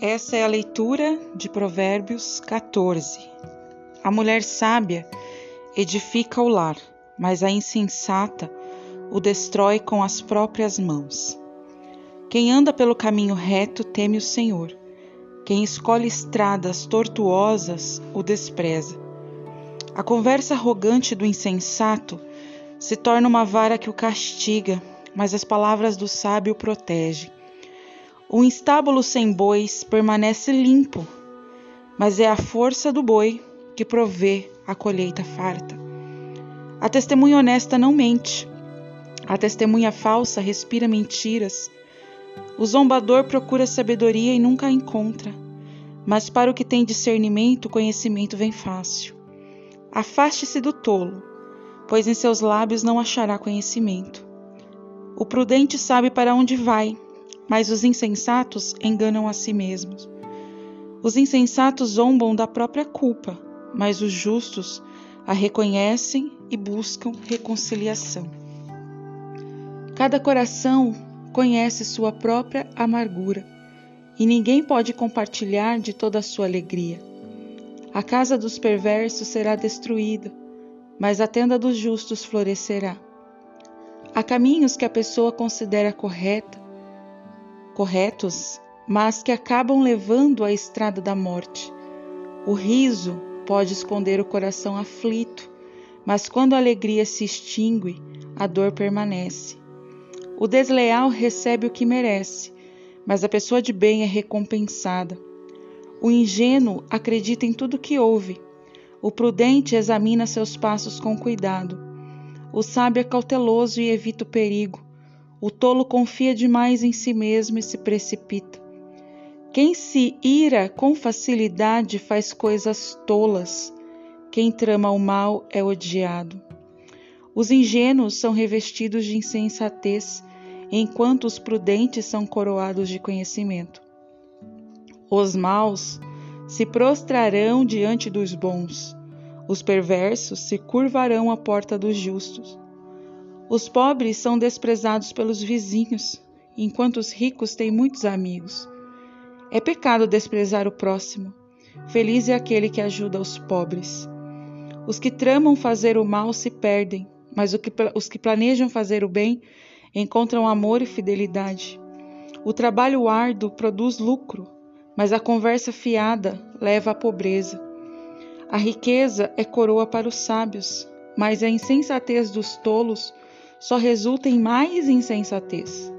Essa é a leitura de Provérbios 14. A mulher sábia edifica o lar, mas a insensata o destrói com as próprias mãos. Quem anda pelo caminho reto teme o Senhor. Quem escolhe estradas tortuosas o despreza. A conversa arrogante do insensato se torna uma vara que o castiga, mas as palavras do sábio o protegem. O estábulo sem bois permanece limpo, mas é a força do boi que provê a colheita farta. A testemunha honesta não mente, a testemunha falsa respira mentiras. O zombador procura sabedoria e nunca a encontra, mas para o que tem discernimento, o conhecimento vem fácil. Afaste-se do tolo, pois em seus lábios não achará conhecimento. O prudente sabe para onde vai, mas os insensatos enganam a si mesmos. Os insensatos zombam da própria culpa, mas os justos a reconhecem e buscam reconciliação. Cada coração conhece sua própria amargura, e ninguém pode compartilhar de toda a sua alegria. A casa dos perversos será destruída, mas a tenda dos justos florescerá. Há caminhos que a pessoa considera correta, corretos, mas que acabam levando à estrada da morte. O riso pode esconder o coração aflito, mas quando a alegria se extingue, a dor permanece. O desleal recebe o que merece, mas a pessoa de bem é recompensada. O ingênuo acredita em tudo que ouve. O prudente examina seus passos com cuidado. O sábio é cauteloso e evita o perigo. O tolo confia demais em si mesmo e se precipita. Quem se ira com facilidade faz coisas tolas. Quem trama o mal é odiado. Os ingênuos são revestidos de insensatez, enquanto os prudentes são coroados de conhecimento. Os maus se prostrarão diante dos bons, os perversos se curvarão à porta dos justos. Os pobres são desprezados pelos vizinhos, enquanto os ricos têm muitos amigos. É pecado desprezar o próximo. Feliz é aquele que ajuda os pobres. Os que tramam fazer o mal se perdem, mas os que planejam fazer o bem encontram amor e fidelidade. O trabalho árduo produz lucro, mas a conversa fiada leva à pobreza. A riqueza é coroa para os sábios, mas a insensatez dos tolos só resulta em mais insensatez.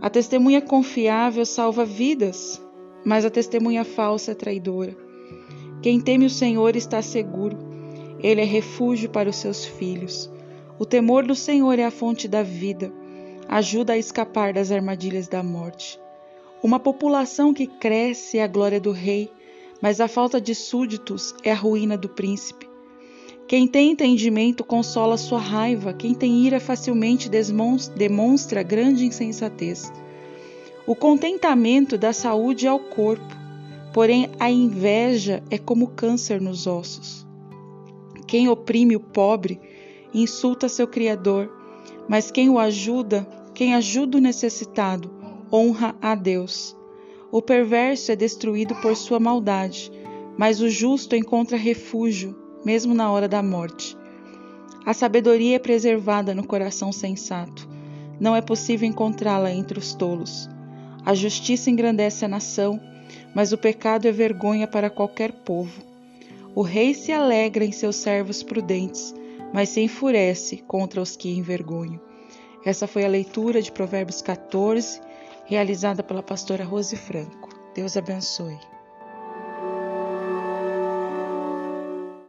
A testemunha confiável salva vidas, mas a testemunha falsa é traidora. Quem teme o Senhor está seguro, ele é refúgio para os seus filhos. O temor do Senhor é a fonte da vida, ajuda a escapar das armadilhas da morte. Uma população que cresce é a glória do rei, mas a falta de súditos é a ruína do príncipe. Quem tem entendimento consola sua raiva, quem tem ira facilmente demonstra grande insensatez. O contentamento dá saúde ao corpo, porém a inveja é como câncer nos ossos. Quem oprime o pobre insulta seu Criador, mas quem o ajuda, quem ajuda o necessitado, honra a Deus. O perverso é destruído por sua maldade, mas o justo encontra refúgio mesmo na hora da morte. A sabedoria é preservada no coração sensato. Não é possível encontrá-la entre os tolos. A justiça engrandece a nação, mas o pecado é vergonha para qualquer povo. O rei se alegra em seus servos prudentes, mas se enfurece contra os que envergonham. Essa foi a leitura de Provérbios 14, realizada pela pastora Rose Franco. Deus abençoe.